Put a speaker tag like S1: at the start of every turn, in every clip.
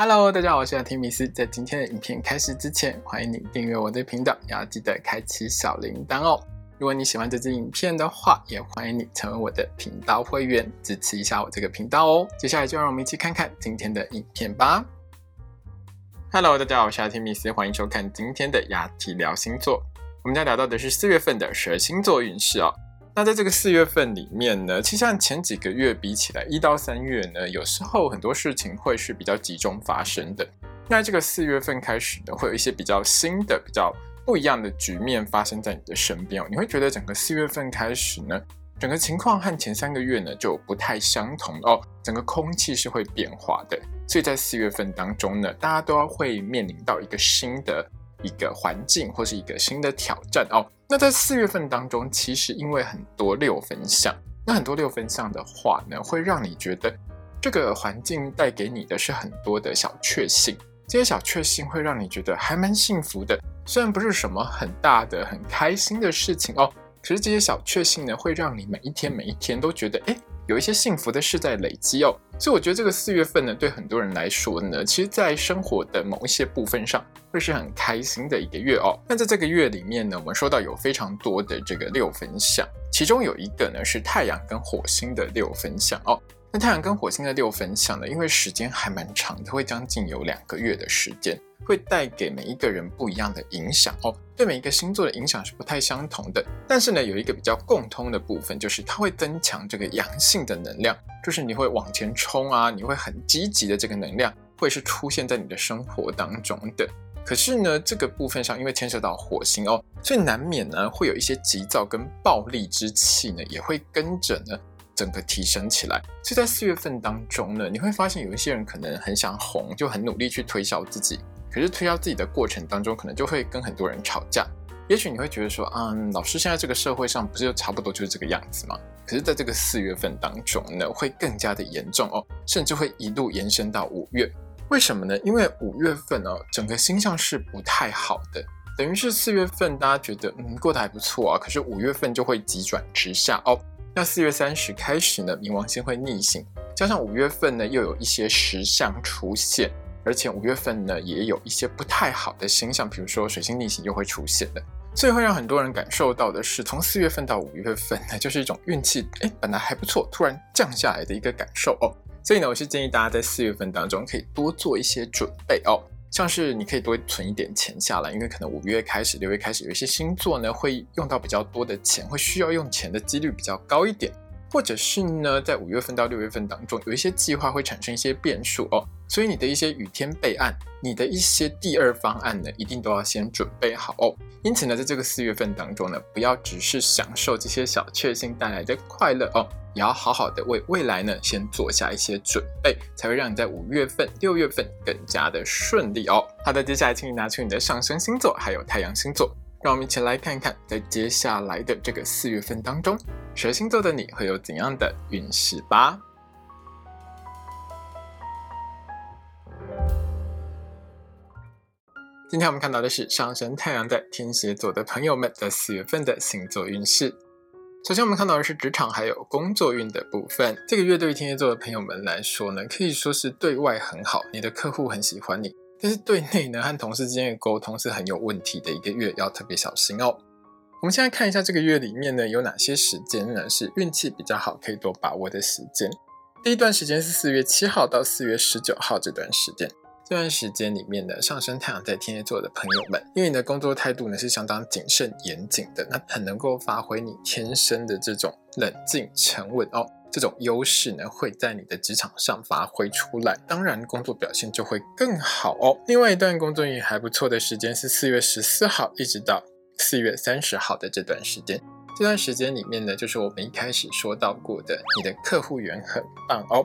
S1: Hello，大家好，我是提米斯。在今天的影片开始之前，欢迎你订阅我的频道，也要记得开启小铃铛哦。如果你喜欢这支影片的话，也欢迎你成为我的频道会员，支持一下我这个频道哦。接下来就让我们一起看看今天的影片吧。Hello，大家好，我是提米斯，欢迎收看今天的雅提聊星座。我们将聊到的是四月份的十二星座运势哦。那在这个四月份里面呢，其实像前几个月比起来，一到三月呢，有时候很多事情会是比较集中发生的。那这个四月份开始呢，会有一些比较新的、比较不一样的局面发生在你的身边哦。你会觉得整个四月份开始呢，整个情况和前三个月呢就不太相同哦，整个空气是会变化的。所以在四月份当中呢，大家都要会面临到一个新的。一个环境或是一个新的挑战哦。那在四月份当中，其实因为很多六分相，那很多六分相的话呢，会让你觉得这个环境带给你的是很多的小确幸。这些小确幸会让你觉得还蛮幸福的，虽然不是什么很大的、很开心的事情哦，可是这些小确幸呢，会让你每一天每一天都觉得哎。有一些幸福的事在累积哦，所以我觉得这个四月份呢，对很多人来说呢，其实，在生活的某一些部分上，会是很开心的一个月哦。那在这个月里面呢，我们说到有非常多的这个六分相，其中有一个呢是太阳跟火星的六分相哦。那太阳跟火星的六分相呢，因为时间还蛮长的，会将近有两个月的时间。会带给每一个人不一样的影响哦，对每一个星座的影响是不太相同的。但是呢，有一个比较共通的部分，就是它会增强这个阳性的能量，就是你会往前冲啊，你会很积极的这个能量，会是出现在你的生活当中的。可是呢，这个部分上因为牵涉到火星哦，所以难免呢会有一些急躁跟暴力之气呢，也会跟着呢整个提升起来。所以在四月份当中呢，你会发现有一些人可能很想红，就很努力去推销自己。可是推销自己的过程当中，可能就会跟很多人吵架。也许你会觉得说，嗯，老师现在这个社会上不是就差不多就是这个样子吗？可是在这个四月份当中呢，会更加的严重哦，甚至会一路延伸到五月。为什么呢？因为五月份哦，整个星象是不太好的，等于是四月份大家觉得嗯过得还不错啊，可是五月份就会急转直下哦。那四月三十开始呢，冥王星会逆行，加上五月份呢又有一些石象出现。而且五月份呢，也有一些不太好的星象，比如说水星逆行又会出现的，所以会让很多人感受到的是，从四月份到五月份呢，就是一种运气哎本来还不错，突然降下来的一个感受哦。所以呢，我是建议大家在四月份当中可以多做一些准备哦，像是你可以多存一点钱下来，因为可能五月开始、六月开始有一些星座呢会用到比较多的钱，会需要用钱的几率比较高一点。或者是呢，在五月份到六月份当中，有一些计划会产生一些变数哦，所以你的一些雨天备案，你的一些第二方案呢，一定都要先准备好哦。因此呢，在这个四月份当中呢，不要只是享受这些小确幸带来的快乐哦，也要好好的为未来呢，先做下一些准备，才会让你在五月份、六月份更加的顺利哦。好的，接下来请你拿出你的上升星座还有太阳星座。让我们一起来看一看，在接下来的这个四月份当中，蛇星座的你会有怎样的运势吧？今天我们看到的是上升太阳在天蝎座的朋友们在四月份的星座运势。首先，我们看到的是职场还有工作运的部分。这个月对于天蝎座的朋友们来说呢，可以说是对外很好，你的客户很喜欢你。但是对内呢，和同事之间的沟通是很有问题的一个月，要特别小心哦。我们现在看一下这个月里面呢，有哪些时间呢是运气比较好，可以多把握的时间。第一段时间是四月七号到四月十九号这段时间，这段时间里面呢，上升太阳在天蝎座的朋友们，因为你的工作态度呢是相当谨慎严谨的，那很能够发挥你天生的这种冷静沉稳哦。这种优势呢，会在你的职场上发挥出来，当然工作表现就会更好哦。另外一段工作运还不错的时间是四月十四号一直到四月三十号的这段时间。这段时间里面呢，就是我们一开始说到过的，你的客户缘很棒哦。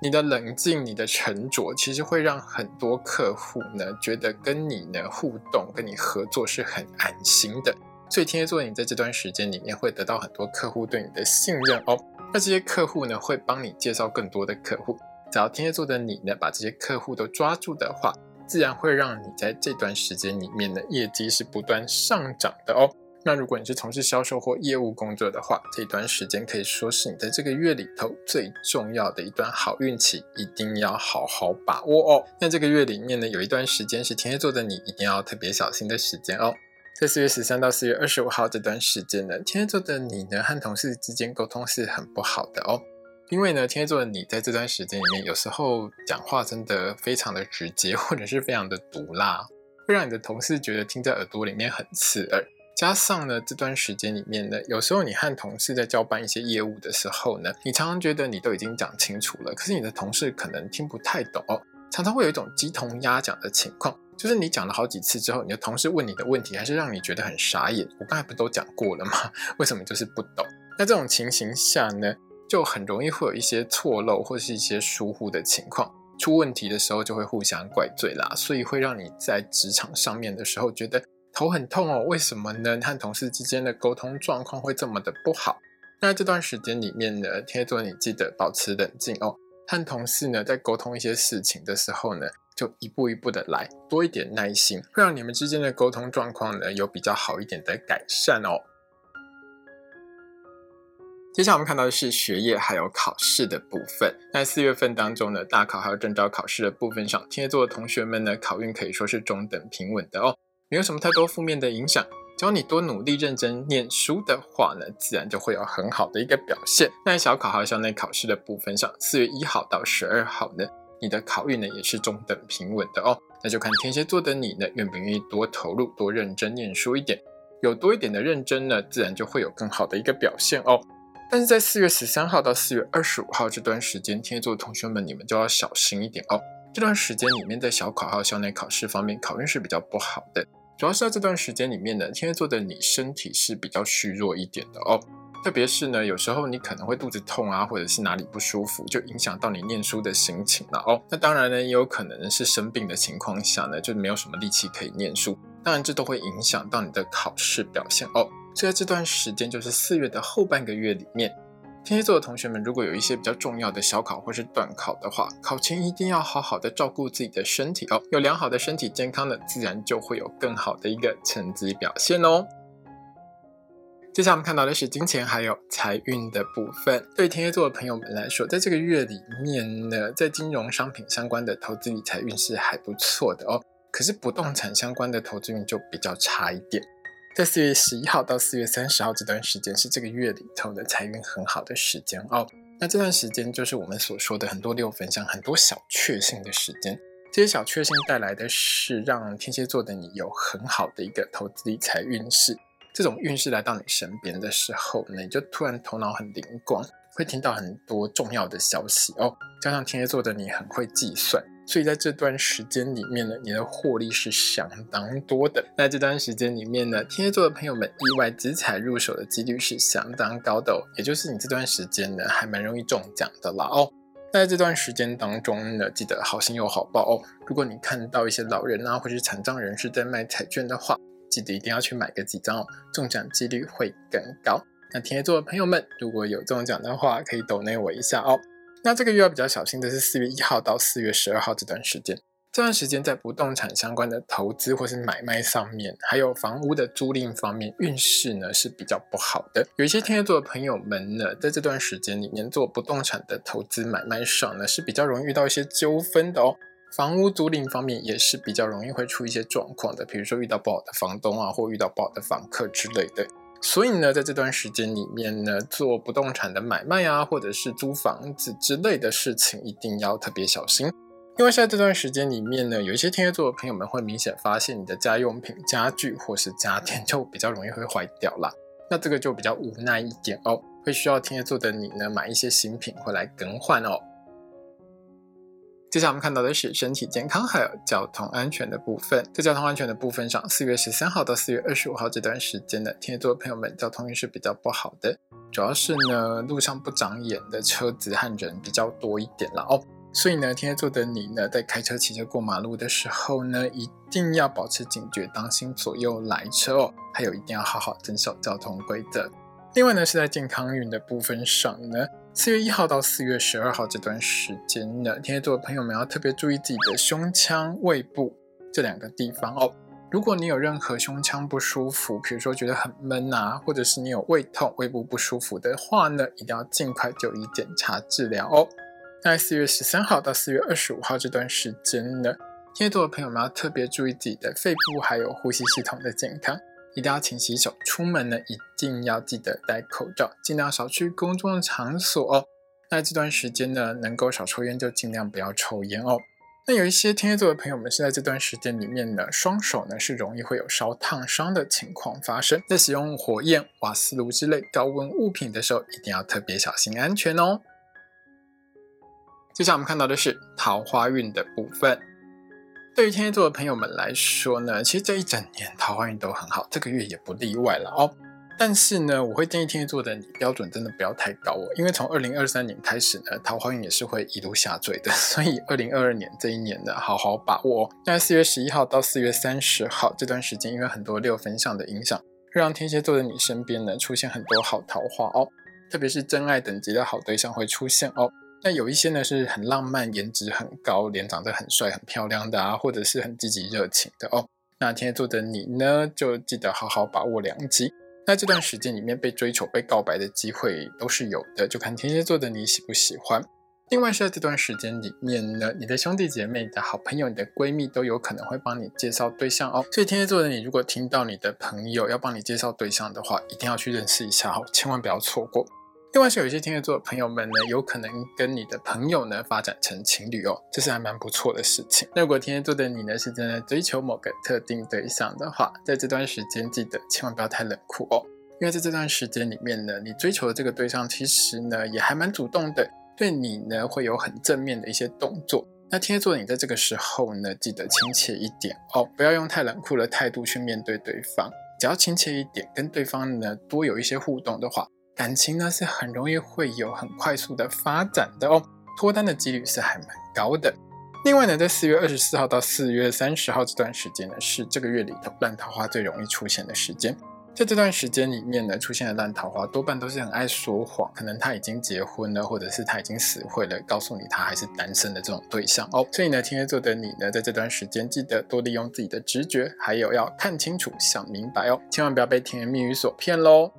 S1: 你的冷静、你的沉着，其实会让很多客户呢觉得跟你呢互动、跟你合作是很安心的。所以天蝎座，你在这段时间里面会得到很多客户对你的信任哦。那这些客户呢，会帮你介绍更多的客户。只要天蝎座的你呢，把这些客户都抓住的话，自然会让你在这段时间里面的业绩是不断上涨的哦。那如果你是从事销售或业务工作的话，这一段时间可以说是你在这个月里头最重要的一段好运气，一定要好好把握哦。那这个月里面呢，有一段时间是天蝎座的你一定要特别小心的时间哦。在四月十三到四月二十五号这段时间呢，天蝎座的你呢和同事之间沟通是很不好的哦，因为呢天蝎座的你在这段时间里面有时候讲话真的非常的直接，或者是非常的毒辣，会让你的同事觉得听在耳朵里面很刺耳。加上呢，这段时间里面呢，有时候你和同事在交办一些业务的时候呢，你常常觉得你都已经讲清楚了，可是你的同事可能听不太懂哦，常常会有一种鸡同鸭讲的情况，就是你讲了好几次之后，你的同事问你的问题还是让你觉得很傻眼。我刚才不都讲过了吗？为什么就是不懂？那这种情形下呢，就很容易会有一些错漏或是一些疏忽的情况，出问题的时候就会互相怪罪啦，所以会让你在职场上面的时候觉得。头很痛哦，为什么呢？和同事之间的沟通状况会这么的不好？那这段时间里面呢，天蝎座你记得保持冷静哦。和同事呢在沟通一些事情的时候呢，就一步一步的来，多一点耐心，会让你们之间的沟通状况呢有比较好一点的改善哦。接下来我们看到的是学业还有考试的部分。在四月份当中呢，大考还有证照考试的部分上，天蝎座的同学们呢，考运可以说是中等平稳的哦。没有什么太多负面的影响，只要你多努力、认真念书的话呢，自然就会有很好的一个表现。那小考还有校内考试的部分上，四月一号到十二号呢，你的考运呢也是中等平稳的哦。那就看天蝎座的你呢，愿不愿意多投入、多认真念书一点。有多一点的认真呢，自然就会有更好的一个表现哦。但是在四月十三号到四月二十五号这段时间，天蝎座同学们，你们就要小心一点哦。这段时间里面，在小考还有校内考试方面，考运是比较不好的。主要是在这段时间里面呢，天蝎座的你身体是比较虚弱一点的哦。特别是呢，有时候你可能会肚子痛啊，或者是哪里不舒服，就影响到你念书的心情了哦。那当然呢，也有可能是生病的情况下呢，就没有什么力气可以念书。当然，这都会影响到你的考试表现哦。所以在这段时间，就是四月的后半个月里面。天蝎座的同学们，如果有一些比较重要的小考或是短考的话，考前一定要好好的照顾自己的身体哦。有良好的身体健康的，自然就会有更好的一个成绩表现哦。接下来我们看到的是金钱还有财运的部分。对天蝎座的朋友们来说，在这个月里面呢，在金融商品相关的投资理财运势还不错的哦。可是不动产相关的投资运就比较差一点。在四月十一号到四月三十号这段时间是这个月里头的财运很好的时间哦。那这段时间就是我们所说的很多六分像、很多小确幸的时间。这些小确幸带来的是让天蝎座的你有很好的一个投资理财运势。这种运势来到你身边的时候，呢，你就突然头脑很灵光，会听到很多重要的消息哦。加上天蝎座的你很会计算。所以在这段时间里面呢，你的获利是相当多的。那这段时间里面呢，天蝎座的朋友们意外之财入手的几率是相当高的哦，也就是你这段时间呢还蛮容易中奖的啦哦。在这段时间当中呢，记得好心有好报哦。如果你看到一些老人啊或是残障人士在卖彩券的话，记得一定要去买个几张哦，中奖几率会更高。那天蝎座的朋友们，如果有中奖的话，可以抖内我一下哦。那这个月要比较小心的是四月一号到四月十二号这段时间，这段时间在不动产相关的投资或是买卖上面，还有房屋的租赁方面，运势呢是比较不好的。有一些天蝎座的朋友们呢，在这段时间里面做不动产的投资买卖上呢，是比较容易遇到一些纠纷的哦。房屋租赁方面也是比较容易会出一些状况的，比如说遇到不好的房东啊，或遇到不好的房客之类的。所以呢，在这段时间里面呢，做不动产的买卖啊，或者是租房子之类的事情，一定要特别小心。因为在这段时间里面呢，有一些天蝎座的朋友们会明显发现你的家用品、家具或是家电就比较容易会坏掉啦。那这个就比较无奈一点哦，会需要天蝎座的你呢买一些新品回来更换哦。接下来我们看到的是身体健康还有交通安全的部分。在交通安全的部分上，四月十三号到四月二十五号这段时间呢，天蝎座的朋友们交通运势比较不好的，主要是呢路上不长眼的车子和人比较多一点了哦。所以呢，天蝎座的你呢，在开车、骑车过马路的时候呢，一定要保持警觉，当心左右来车哦。还有，一定要好好遵守交通规则。另外呢，是在健康运的部分上呢。四月一号到四月十二号这段时间呢，天蝎座的朋友们要特别注意自己的胸腔、胃部这两个地方哦。如果你有任何胸腔不舒服，比如说觉得很闷啊，或者是你有胃痛、胃部不舒服的话呢，一定要尽快就医检查治疗哦。在四月十三号到四月二十五号这段时间呢，天蝎座的朋友们要特别注意自己的肺部还有呼吸系统的健康，一定要勤洗手，出门呢一定要记得戴口罩，尽量少去公众场所哦。那这段时间呢，能够少抽烟就尽量不要抽烟哦。那有一些天蝎座的朋友们是在这段时间里面呢，双手呢是容易会有烧烫伤的情况发生，在使用火焰、瓦斯炉之类高温物品的时候，一定要特别小心安全哦。接下来我们看到的是桃花运的部分。对于天蝎座的朋友们来说呢，其实这一整年桃花运都很好，这个月也不例外了哦。但是呢，我会建议天蝎座的你标准真的不要太高哦，因为从二零二三年开始呢，桃花运也是会一路下坠的。所以二零二二年这一年呢，好好把握哦。在四月十一号到四月三十号这段时间，因为很多六分相的影响，会让天蝎座的你身边呢出现很多好桃花哦，特别是真爱等级的好对象会出现哦。那有一些呢是很浪漫、颜值很高、脸长得很帅、很漂亮的啊，或者是很积极热情的哦。那天蝎座的你呢，就记得好好把握良机。那这段时间里面被追求、被告白的机会都是有的，就看天蝎座的你喜不喜欢。另外是在这段时间里面呢，你的兄弟姐妹、的好朋友、你的闺蜜都有可能会帮你介绍对象哦。所以天蝎座的你，如果听到你的朋友要帮你介绍对象的话，一定要去认识一下哦，千万不要错过。另外是有一些天蝎座的朋友们呢，有可能跟你的朋友呢发展成情侣哦，这是还蛮不错的事情。那如果天蝎座的你呢是真的追求某个特定对象的话，在这段时间记得千万不要太冷酷哦，因为在这段时间里面呢，你追求的这个对象其实呢也还蛮主动的，对你呢会有很正面的一些动作。那天蝎座你在这个时候呢，记得亲切一点哦，不要用太冷酷的态度去面对对方，只要亲切一点，跟对方呢多有一些互动的话。感情呢是很容易会有很快速的发展的哦，脱单的几率是还蛮高的。另外呢，在四月二十四号到四月三十号这段时间呢，是这个月里头烂桃花最容易出现的时间。在这段时间里面呢，出现的烂桃花多半都是很爱说谎，可能他已经结婚了，或者是他已经死会了，告诉你他还是单身的这种对象哦。所以呢，天蝎座的你呢，在这段时间记得多利用自己的直觉，还有要看清楚、想明白哦，千万不要被甜言蜜语所骗喽。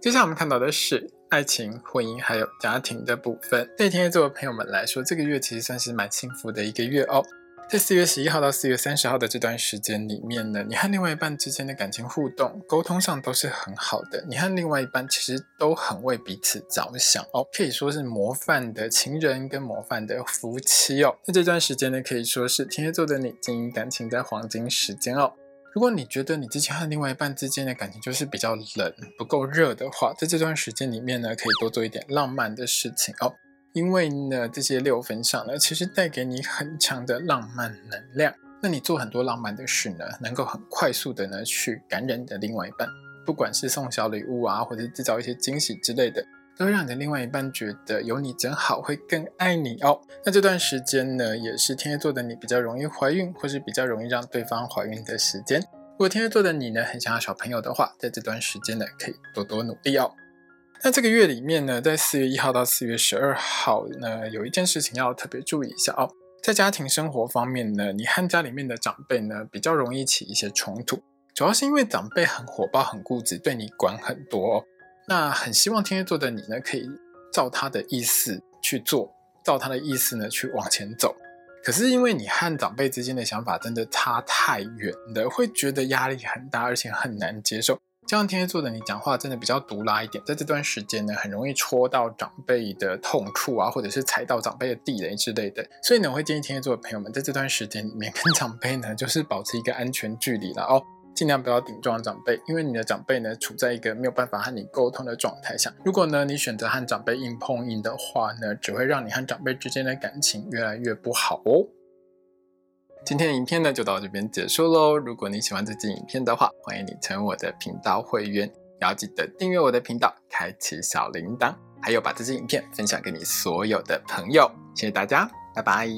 S1: 接下来我们看到的是爱情、婚姻还有家庭的部分。对天蝎座的朋友们来说，这个月其实算是蛮幸福的一个月哦。在四月十一号到四月三十号的这段时间里面呢，你和另外一半之间的感情互动、沟通上都是很好的。你和另外一半其实都很为彼此着想哦，可以说是模范的情人跟模范的夫妻哦。那这段时间呢，可以说是天蝎座的你经营感情的黄金时间哦。如果你觉得你之前和另外一半之间的感情就是比较冷、不够热的话，在这段时间里面呢，可以多做一点浪漫的事情哦。因为呢，这些六分上呢，其实带给你很强的浪漫能量。那你做很多浪漫的事呢，能够很快速的呢去感染你的另外一半，不管是送小礼物啊，或者制造一些惊喜之类的。都让你的另外一半觉得有你真好，会更爱你哦。那这段时间呢，也是天蝎座的你比较容易怀孕，或是比较容易让对方怀孕的时间。如果天蝎座的你呢，很想要小朋友的话，在这段时间呢，可以多多努力哦。那这个月里面呢，在四月一号到四月十二号呢，有一件事情要特别注意一下哦。在家庭生活方面呢，你和家里面的长辈呢，比较容易起一些冲突，主要是因为长辈很火爆、很固执，对你管很多。哦。那很希望天蝎座的你呢，可以照他的意思去做，照他的意思呢去往前走。可是因为你和长辈之间的想法真的差太远了，会觉得压力很大，而且很难接受。这样天蝎座的你讲话真的比较毒辣一点，在这段时间呢，很容易戳到长辈的痛处啊，或者是踩到长辈的地雷之类的。所以呢，我会建议天蝎座的朋友们，在这段时间里面跟长辈呢，就是保持一个安全距离了哦。尽量不要顶撞长辈，因为你的长辈呢处在一个没有办法和你沟通的状态下。如果呢你选择和长辈硬碰硬的话呢，只会让你和长辈之间的感情越来越不好哦。今天的影片呢就到这边结束喽。如果你喜欢这支影片的话，欢迎你成为我的频道会员，也要记得订阅我的频道，开启小铃铛，还有把这支影片分享给你所有的朋友。谢谢大家，拜拜。